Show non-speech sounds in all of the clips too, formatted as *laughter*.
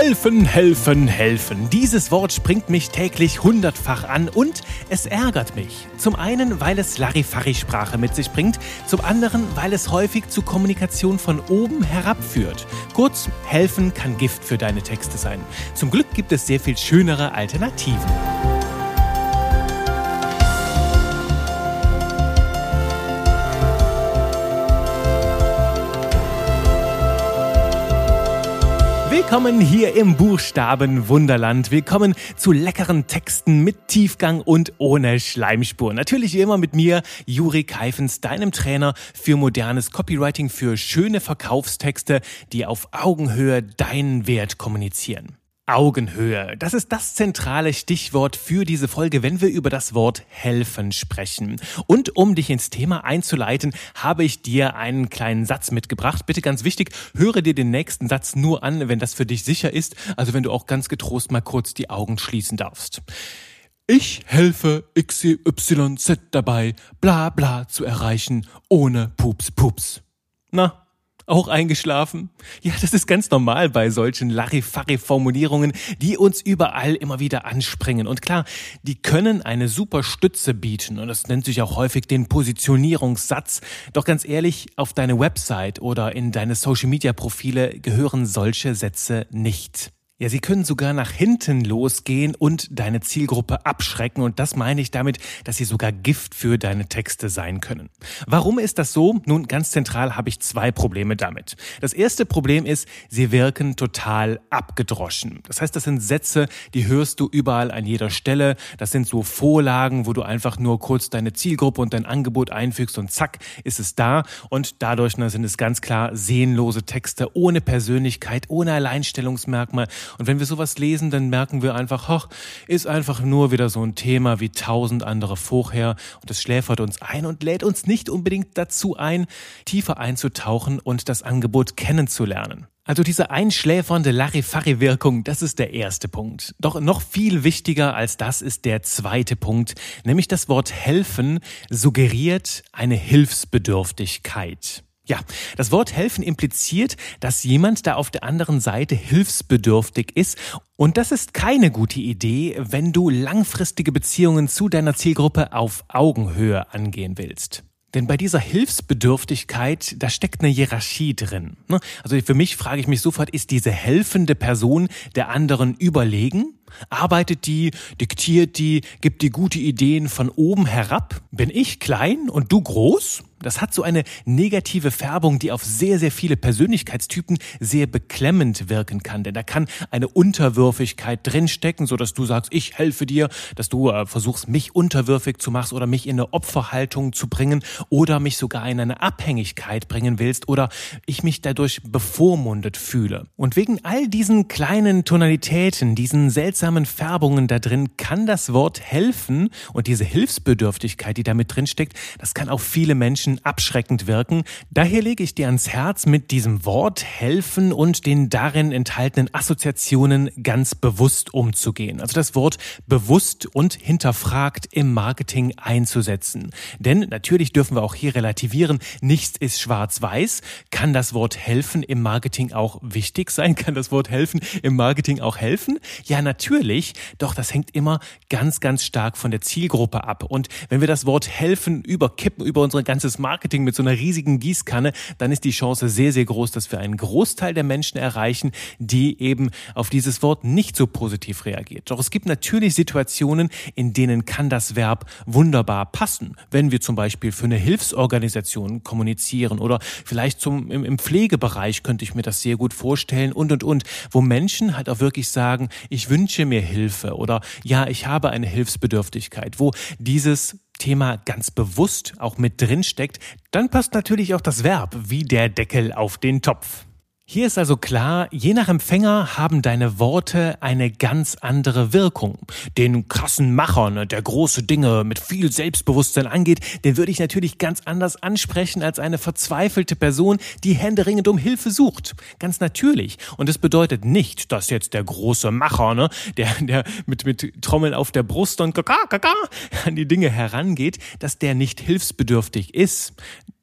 Helfen, helfen, helfen. Dieses Wort springt mich täglich hundertfach an und es ärgert mich. Zum einen, weil es Larifari-Sprache mit sich bringt, zum anderen, weil es häufig zu Kommunikation von oben herab führt. Kurz, helfen kann Gift für deine Texte sein. Zum Glück gibt es sehr viel schönere Alternativen. Willkommen hier im Buchstaben Wunderland. Willkommen zu leckeren Texten mit Tiefgang und ohne Schleimspur. Natürlich immer mit mir, Juri Keifens, deinem Trainer für modernes Copywriting, für schöne Verkaufstexte, die auf Augenhöhe deinen Wert kommunizieren. Augenhöhe. Das ist das zentrale Stichwort für diese Folge, wenn wir über das Wort helfen sprechen. Und um dich ins Thema einzuleiten, habe ich dir einen kleinen Satz mitgebracht. Bitte ganz wichtig, höre dir den nächsten Satz nur an, wenn das für dich sicher ist. Also wenn du auch ganz getrost mal kurz die Augen schließen darfst. Ich helfe XYZ dabei, bla bla zu erreichen, ohne Pups Pups. Na, auch eingeschlafen? Ja, das ist ganz normal bei solchen Larifari-Formulierungen, die uns überall immer wieder anspringen. Und klar, die können eine super Stütze bieten. Und das nennt sich auch häufig den Positionierungssatz. Doch ganz ehrlich, auf deine Website oder in deine Social-Media-Profile gehören solche Sätze nicht. Ja, sie können sogar nach hinten losgehen und deine Zielgruppe abschrecken. Und das meine ich damit, dass sie sogar Gift für deine Texte sein können. Warum ist das so? Nun, ganz zentral habe ich zwei Probleme damit. Das erste Problem ist, sie wirken total abgedroschen. Das heißt, das sind Sätze, die hörst du überall an jeder Stelle. Das sind so Vorlagen, wo du einfach nur kurz deine Zielgruppe und dein Angebot einfügst und zack, ist es da. Und dadurch ne, sind es ganz klar sehnlose Texte ohne Persönlichkeit, ohne Alleinstellungsmerkmal und wenn wir sowas lesen, dann merken wir einfach, hoch, ist einfach nur wieder so ein Thema wie tausend andere vorher und es schläfert uns ein und lädt uns nicht unbedingt dazu ein, tiefer einzutauchen und das Angebot kennenzulernen. Also diese einschläfernde Larifari-Wirkung, das ist der erste Punkt. Doch noch viel wichtiger als das ist der zweite Punkt, nämlich das Wort helfen suggeriert eine Hilfsbedürftigkeit. Ja, das Wort helfen impliziert, dass jemand da auf der anderen Seite hilfsbedürftig ist. Und das ist keine gute Idee, wenn du langfristige Beziehungen zu deiner Zielgruppe auf Augenhöhe angehen willst. Denn bei dieser Hilfsbedürftigkeit, da steckt eine Hierarchie drin. Ne? Also für mich frage ich mich sofort, ist diese helfende Person der anderen überlegen? Arbeitet die, diktiert die, gibt die gute Ideen von oben herab? Bin ich klein und du groß? Das hat so eine negative Färbung, die auf sehr, sehr viele Persönlichkeitstypen sehr beklemmend wirken kann. Denn da kann eine Unterwürfigkeit drinstecken, so dass du sagst, ich helfe dir, dass du äh, versuchst, mich unterwürfig zu machen oder mich in eine Opferhaltung zu bringen oder mich sogar in eine Abhängigkeit bringen willst oder ich mich dadurch bevormundet fühle. Und wegen all diesen kleinen Tonalitäten, diesen seltsamen Färbungen da drin, kann das Wort helfen und diese Hilfsbedürftigkeit, die da mit drinsteckt, das kann auf viele Menschen abschreckend wirken. Daher lege ich dir ans Herz, mit diesem Wort helfen und den darin enthaltenen Assoziationen ganz bewusst umzugehen. Also das Wort bewusst und hinterfragt im Marketing einzusetzen. Denn natürlich dürfen wir auch hier relativieren, nichts ist schwarz-weiß. Kann das Wort helfen im Marketing auch wichtig sein? Kann das Wort helfen im Marketing auch helfen? Ja, natürlich. Doch das hängt immer ganz, ganz stark von der Zielgruppe ab. Und wenn wir das Wort helfen überkippen über unser ganzes Marketing mit so einer riesigen Gießkanne, dann ist die Chance sehr, sehr groß, dass wir einen Großteil der Menschen erreichen, die eben auf dieses Wort nicht so positiv reagiert. Doch es gibt natürlich Situationen, in denen kann das Verb wunderbar passen. Wenn wir zum Beispiel für eine Hilfsorganisation kommunizieren oder vielleicht zum, im, im Pflegebereich könnte ich mir das sehr gut vorstellen und, und, und, wo Menschen halt auch wirklich sagen, ich wünsche mir Hilfe oder ja, ich habe eine Hilfsbedürftigkeit, wo dieses Thema ganz bewusst auch mit drin steckt, dann passt natürlich auch das Verb wie der Deckel auf den Topf. Hier ist also klar, je nach Empfänger haben deine Worte eine ganz andere Wirkung. Den krassen Macher, ne, der große Dinge mit viel Selbstbewusstsein angeht, den würde ich natürlich ganz anders ansprechen als eine verzweifelte Person, die händeringend um Hilfe sucht. Ganz natürlich. Und es bedeutet nicht, dass jetzt der große Macher, ne, der, der mit, mit Trommeln auf der Brust und kaka, kaka an die Dinge herangeht, dass der nicht hilfsbedürftig ist.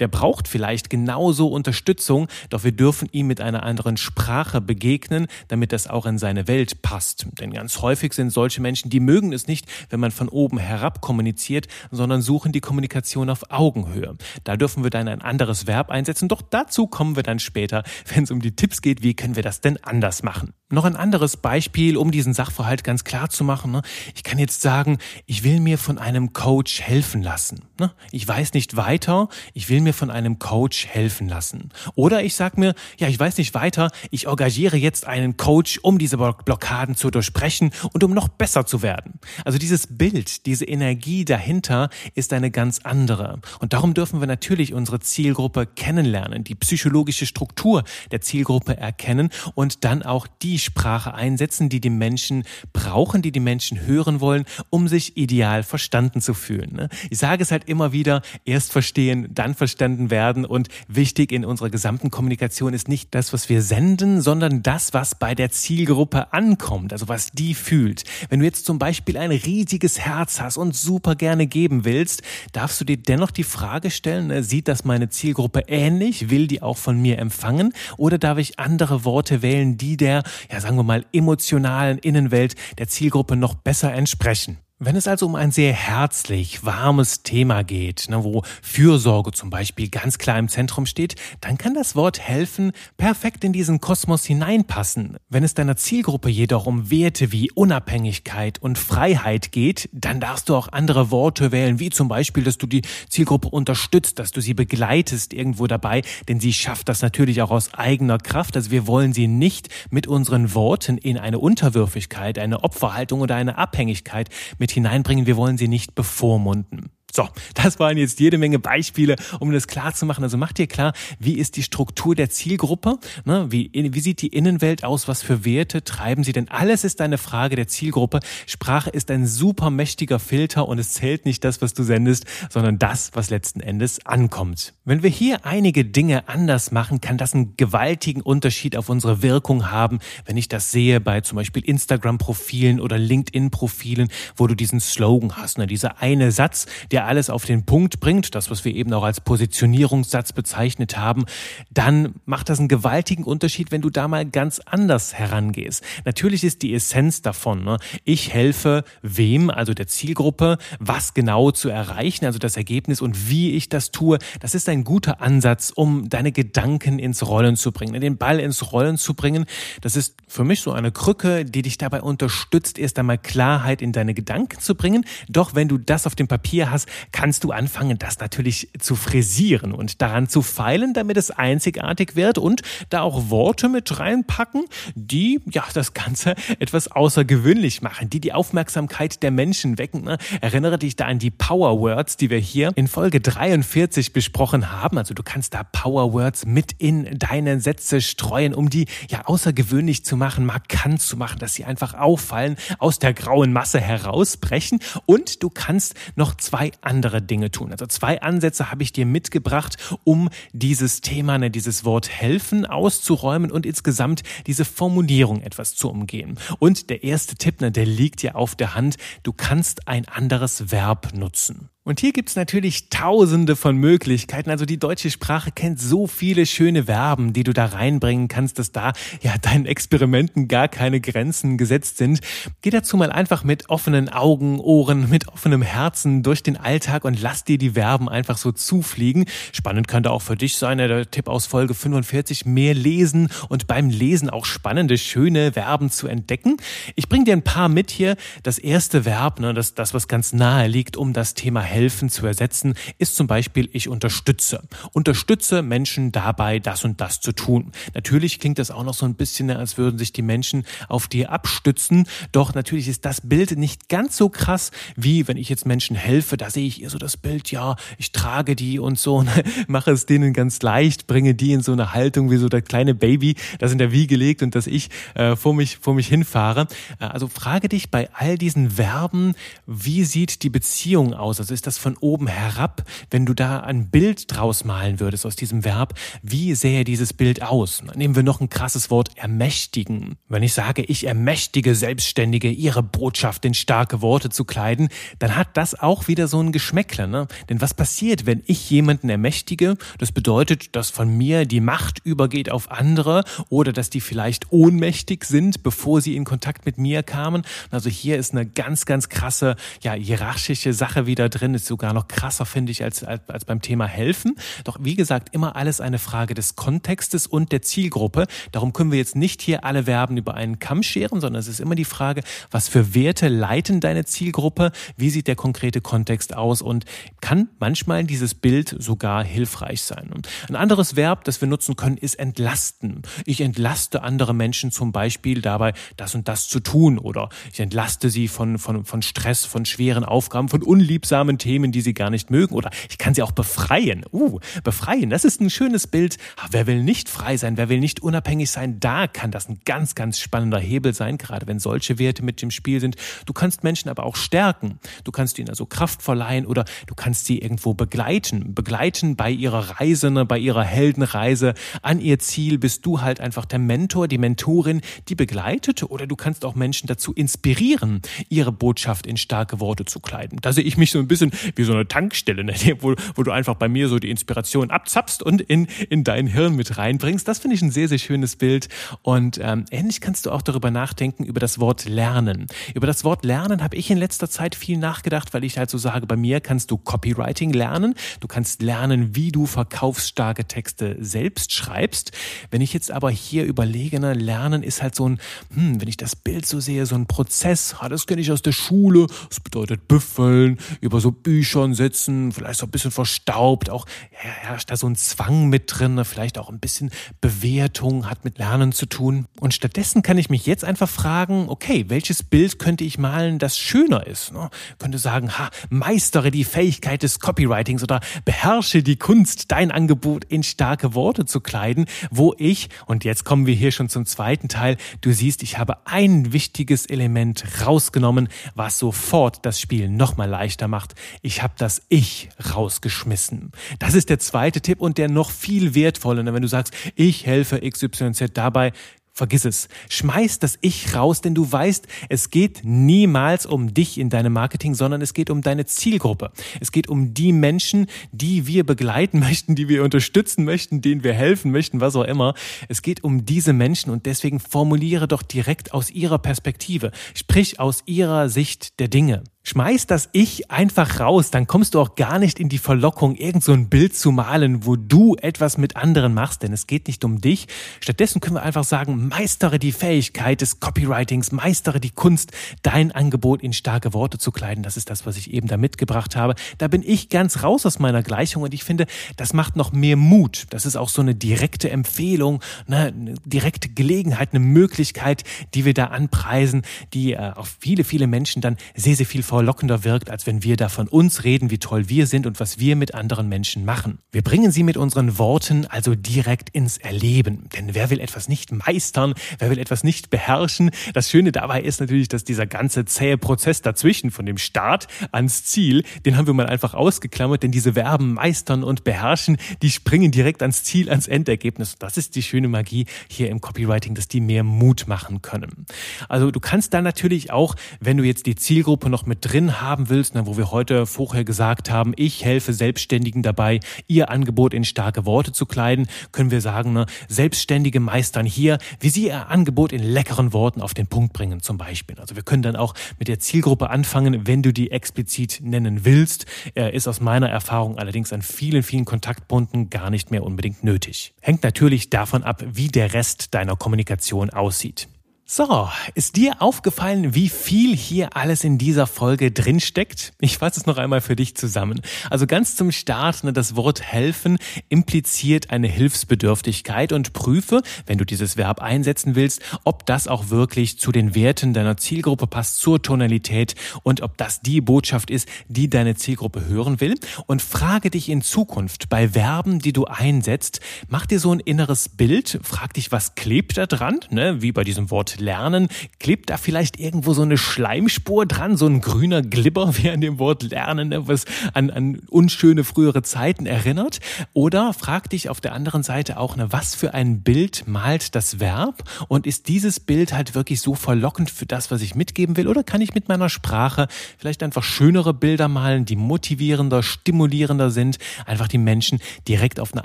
Der braucht vielleicht genauso Unterstützung, doch wir dürfen ihn mit einer einer anderen Sprache begegnen, damit das auch in seine Welt passt. Denn ganz häufig sind solche Menschen, die mögen es nicht, wenn man von oben herab kommuniziert, sondern suchen die Kommunikation auf Augenhöhe. Da dürfen wir dann ein anderes Verb einsetzen, doch dazu kommen wir dann später, wenn es um die Tipps geht, wie können wir das denn anders machen. Noch ein anderes Beispiel, um diesen Sachverhalt ganz klar zu machen. Ne? Ich kann jetzt sagen, ich will mir von einem Coach helfen lassen. Ne? Ich weiß nicht weiter, ich will mir von einem Coach helfen lassen. Oder ich sage mir, ja, ich weiß nicht weiter, ich engagiere jetzt einen Coach, um diese Blockaden zu durchbrechen und um noch besser zu werden. Also dieses Bild, diese Energie dahinter ist eine ganz andere. Und darum dürfen wir natürlich unsere Zielgruppe kennenlernen, die psychologische Struktur der Zielgruppe erkennen und dann auch die Sprache einsetzen, die die Menschen brauchen, die die Menschen hören wollen, um sich ideal verstanden zu fühlen. Ne? Ich sage es halt immer wieder, erst verstehen, dann verstanden werden und wichtig in unserer gesamten Kommunikation ist nicht das, was wir senden, sondern das, was bei der Zielgruppe ankommt, also was die fühlt. Wenn du jetzt zum Beispiel ein riesiges Herz hast und super gerne geben willst, darfst du dir dennoch die Frage stellen, ne, sieht das meine Zielgruppe ähnlich? Will die auch von mir empfangen? Oder darf ich andere Worte wählen, die der, ja sagen wir mal, emotionalen Innenwelt der Zielgruppe noch besser entsprechen? Wenn es also um ein sehr herzlich, warmes Thema geht, ne, wo Fürsorge zum Beispiel ganz klar im Zentrum steht, dann kann das Wort helfen perfekt in diesen Kosmos hineinpassen. Wenn es deiner Zielgruppe jedoch um Werte wie Unabhängigkeit und Freiheit geht, dann darfst du auch andere Worte wählen, wie zum Beispiel, dass du die Zielgruppe unterstützt, dass du sie begleitest irgendwo dabei, denn sie schafft das natürlich auch aus eigener Kraft. Also wir wollen sie nicht mit unseren Worten in eine Unterwürfigkeit, eine Opferhaltung oder eine Abhängigkeit mit hineinbringen. Wir wollen sie nicht bevormunden. So, das waren jetzt jede Menge Beispiele, um das klar zu machen. Also macht dir klar, wie ist die Struktur der Zielgruppe? Ne? Wie, wie sieht die Innenwelt aus? Was für Werte treiben sie? Denn alles ist eine Frage der Zielgruppe. Sprache ist ein super mächtiger Filter und es zählt nicht das, was du sendest, sondern das, was letzten Endes ankommt. Wenn wir hier einige Dinge anders machen, kann das einen gewaltigen Unterschied auf unsere Wirkung haben, wenn ich das sehe bei zum Beispiel Instagram-Profilen oder LinkedIn-Profilen, wo du diesen Slogan hast, ne? dieser eine Satz, der der alles auf den Punkt bringt, das, was wir eben auch als Positionierungssatz bezeichnet haben, dann macht das einen gewaltigen Unterschied, wenn du da mal ganz anders herangehst. Natürlich ist die Essenz davon, ne? ich helfe wem, also der Zielgruppe, was genau zu erreichen, also das Ergebnis und wie ich das tue. Das ist ein guter Ansatz, um deine Gedanken ins Rollen zu bringen, den Ball ins Rollen zu bringen. Das ist für mich so eine Krücke, die dich dabei unterstützt, erst einmal Klarheit in deine Gedanken zu bringen. Doch wenn du das auf dem Papier hast, kannst du anfangen, das natürlich zu frisieren und daran zu feilen, damit es einzigartig wird und da auch Worte mit reinpacken, die ja das Ganze etwas außergewöhnlich machen, die die Aufmerksamkeit der Menschen wecken. Ne? Erinnere dich da an die Power Words, die wir hier in Folge 43 besprochen haben. Also du kannst da Power Words mit in deine Sätze streuen, um die ja außergewöhnlich zu machen, markant zu machen, dass sie einfach auffallen, aus der grauen Masse herausbrechen. Und du kannst noch zwei andere Dinge tun. Also zwei Ansätze habe ich dir mitgebracht, um dieses Thema, ne, dieses Wort helfen auszuräumen und insgesamt diese Formulierung etwas zu umgehen. Und der erste Tipp, ne, der liegt ja auf der Hand. Du kannst ein anderes Verb nutzen. Und hier gibt's natürlich tausende von Möglichkeiten. Also die deutsche Sprache kennt so viele schöne Verben, die du da reinbringen kannst, dass da ja deinen Experimenten gar keine Grenzen gesetzt sind. Geh dazu mal einfach mit offenen Augen, Ohren, mit offenem Herzen durch den Alltag und lass dir die Verben einfach so zufliegen. Spannend könnte auch für dich sein, der Tipp aus Folge 45, mehr lesen und beim Lesen auch spannende, schöne Verben zu entdecken. Ich bring dir ein paar mit hier. Das erste Verb, ne, das, das was ganz nahe liegt, um das Thema helfen zu ersetzen, ist zum Beispiel ich unterstütze. Unterstütze Menschen dabei, das und das zu tun. Natürlich klingt das auch noch so ein bisschen, als würden sich die Menschen auf dir abstützen. Doch natürlich ist das Bild nicht ganz so krass, wie wenn ich jetzt Menschen helfe. Da sehe ich eher so das Bild, ja, ich trage die und so, *laughs* mache es denen ganz leicht, bringe die in so eine Haltung wie so der kleine Baby, das in der Wiege legt und dass ich äh, vor mich, vor mich hinfahre. Äh, also frage dich bei all diesen Verben, wie sieht die Beziehung aus? Also ist das von oben herab, wenn du da ein Bild draus malen würdest aus diesem Verb, wie sähe dieses Bild aus? Nehmen wir noch ein krasses Wort, ermächtigen. Wenn ich sage, ich ermächtige Selbstständige, ihre Botschaft in starke Worte zu kleiden, dann hat das auch wieder so ein Geschmäckle. Ne? Denn was passiert, wenn ich jemanden ermächtige? Das bedeutet, dass von mir die Macht übergeht auf andere oder dass die vielleicht ohnmächtig sind, bevor sie in Kontakt mit mir kamen. Also hier ist eine ganz, ganz krasse, ja, hierarchische Sache wieder drin. Ist sogar noch krasser, finde ich, als, als, als beim Thema helfen. Doch wie gesagt, immer alles eine Frage des Kontextes und der Zielgruppe. Darum können wir jetzt nicht hier alle Verben über einen Kamm scheren, sondern es ist immer die Frage, was für Werte leiten deine Zielgruppe? Wie sieht der konkrete Kontext aus? Und kann manchmal dieses Bild sogar hilfreich sein. Ein anderes Verb, das wir nutzen können, ist entlasten. Ich entlaste andere Menschen zum Beispiel dabei, das und das zu tun oder ich entlaste sie von, von, von Stress, von schweren Aufgaben, von unliebsamen Themen, die sie gar nicht mögen oder ich kann sie auch befreien. Uh, befreien, das ist ein schönes Bild. Wer will nicht frei sein? Wer will nicht unabhängig sein? Da kann das ein ganz, ganz spannender Hebel sein, gerade wenn solche Werte mit dem Spiel sind. Du kannst Menschen aber auch stärken. Du kannst ihnen also Kraft verleihen oder du kannst sie irgendwo begleiten. Begleiten bei ihrer Reise, ne, bei ihrer Heldenreise an ihr Ziel bist du halt einfach der Mentor, die Mentorin, die begleitet oder du kannst auch Menschen dazu inspirieren, ihre Botschaft in starke Worte zu kleiden. Da sehe ich mich so ein bisschen wie so eine Tankstelle, ne, wo, wo du einfach bei mir so die Inspiration abzapfst und in, in dein Hirn mit reinbringst. Das finde ich ein sehr, sehr schönes Bild. Und ähm, ähnlich kannst du auch darüber nachdenken, über das Wort lernen. Über das Wort lernen habe ich in letzter Zeit viel nachgedacht, weil ich halt so sage, bei mir kannst du Copywriting lernen. Du kannst lernen, wie du verkaufsstarke Texte selbst schreibst. Wenn ich jetzt aber hier überlege, ne, Lernen ist halt so ein, hm, wenn ich das Bild so sehe, so ein Prozess. Das kenne ich aus der Schule. Das bedeutet büffeln, über so Büchern sitzen, vielleicht so ein bisschen verstaubt. Auch ja, herrscht da so ein Zwang mit drin, ne, vielleicht auch ein bisschen Bewertung hat mit Lernen zu tun. Und stattdessen kann ich mich jetzt einfach fragen, okay, welches Bild könnte ich malen, das schöner ist? Ne? Könnte sagen, ha, meistere die Fähigkeit des Copywritings oder beherrsche die Kunst, dein Angebot in starke Worte zu kleiden, wo ich, und jetzt kommen wir hier schon zum zweiten Teil, du siehst, ich habe ein wichtiges Element rausgenommen, was sofort das Spiel nochmal leichter macht. Ich habe das Ich rausgeschmissen. Das ist der zweite Tipp und der noch viel wertvoller, wenn du sagst, ich helfe XYZ dabei, Vergiss es. Schmeiß das Ich raus, denn du weißt, es geht niemals um dich in deinem Marketing, sondern es geht um deine Zielgruppe. Es geht um die Menschen, die wir begleiten möchten, die wir unterstützen möchten, denen wir helfen möchten, was auch immer. Es geht um diese Menschen und deswegen formuliere doch direkt aus ihrer Perspektive. Sprich aus ihrer Sicht der Dinge. Schmeiß das Ich einfach raus, dann kommst du auch gar nicht in die Verlockung, irgend so ein Bild zu malen, wo du etwas mit anderen machst, denn es geht nicht um dich. Stattdessen können wir einfach sagen, meistere die Fähigkeit des Copywritings, meistere die Kunst, dein Angebot in starke Worte zu kleiden. Das ist das, was ich eben da mitgebracht habe. Da bin ich ganz raus aus meiner Gleichung und ich finde, das macht noch mehr Mut. Das ist auch so eine direkte Empfehlung, ne, eine direkte Gelegenheit, eine Möglichkeit, die wir da anpreisen, die äh, auf viele, viele Menschen dann sehr, sehr viel verlockender wirkt, als wenn wir da von uns reden, wie toll wir sind und was wir mit anderen Menschen machen. Wir bringen sie mit unseren Worten also direkt ins Erleben. Denn wer will etwas nicht meistern, wer will etwas nicht beherrschen? Das Schöne dabei ist natürlich, dass dieser ganze zähe Prozess dazwischen, von dem Start ans Ziel, den haben wir mal einfach ausgeklammert, denn diese Verben meistern und beherrschen, die springen direkt ans Ziel, ans Endergebnis. Das ist die schöne Magie hier im Copywriting, dass die mehr Mut machen können. Also du kannst da natürlich auch, wenn du jetzt die Zielgruppe noch mit drin haben willst, ne, wo wir heute vorher gesagt haben, ich helfe Selbstständigen dabei, ihr Angebot in starke Worte zu kleiden, können wir sagen, ne, Selbstständige meistern hier, wie sie ihr Angebot in leckeren Worten auf den Punkt bringen, zum Beispiel. Also wir können dann auch mit der Zielgruppe anfangen, wenn du die explizit nennen willst, Er ist aus meiner Erfahrung allerdings an vielen, vielen Kontaktpunkten gar nicht mehr unbedingt nötig. Hängt natürlich davon ab, wie der Rest deiner Kommunikation aussieht. So, ist dir aufgefallen, wie viel hier alles in dieser Folge drinsteckt? Ich fasse es noch einmal für dich zusammen. Also ganz zum Start, ne, das Wort helfen impliziert eine Hilfsbedürftigkeit und prüfe, wenn du dieses Verb einsetzen willst, ob das auch wirklich zu den Werten deiner Zielgruppe passt, zur Tonalität und ob das die Botschaft ist, die deine Zielgruppe hören will. Und frage dich in Zukunft bei Verben, die du einsetzt, mach dir so ein inneres Bild, frag dich, was klebt da dran, ne, wie bei diesem Wort lernen. Klebt da vielleicht irgendwo so eine Schleimspur dran, so ein grüner Glibber, wie an dem Wort lernen, ne, was an, an unschöne frühere Zeiten erinnert? Oder frag dich auf der anderen Seite auch, ne, was für ein Bild malt das Verb? Und ist dieses Bild halt wirklich so verlockend für das, was ich mitgeben will? Oder kann ich mit meiner Sprache vielleicht einfach schönere Bilder malen, die motivierender, stimulierender sind, einfach die Menschen direkt auf eine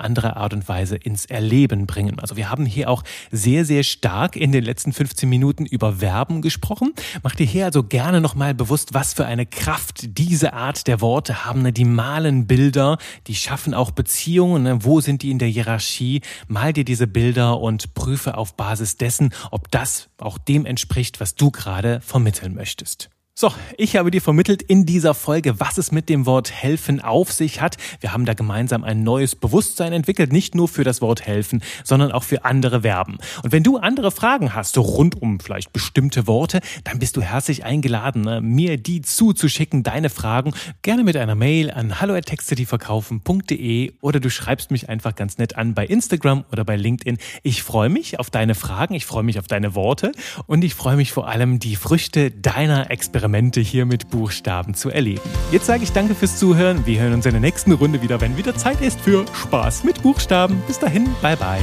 andere Art und Weise ins Erleben bringen? Also wir haben hier auch sehr, sehr stark in den letzten 15 Minuten über Verben gesprochen. Mach dir hier also gerne nochmal bewusst, was für eine Kraft diese Art der Worte haben. Ne? Die malen Bilder, die schaffen auch Beziehungen. Ne? Wo sind die in der Hierarchie? Mal dir diese Bilder und prüfe auf Basis dessen, ob das auch dem entspricht, was du gerade vermitteln möchtest. So, ich habe dir vermittelt in dieser Folge, was es mit dem Wort helfen auf sich hat. Wir haben da gemeinsam ein neues Bewusstsein entwickelt, nicht nur für das Wort helfen, sondern auch für andere Verben. Und wenn du andere Fragen hast, rund um vielleicht bestimmte Worte, dann bist du herzlich eingeladen, ne, mir die zuzuschicken, deine Fragen, gerne mit einer Mail an hallo@textcityverkaufen.de oder du schreibst mich einfach ganz nett an bei Instagram oder bei LinkedIn. Ich freue mich auf deine Fragen, ich freue mich auf deine Worte und ich freue mich vor allem die Früchte deiner Experimente Experimente hier mit Buchstaben zu erleben. Jetzt sage ich danke fürs Zuhören. Wir hören uns in der nächsten Runde wieder, wenn wieder Zeit ist für Spaß mit Buchstaben. Bis dahin, bye bye.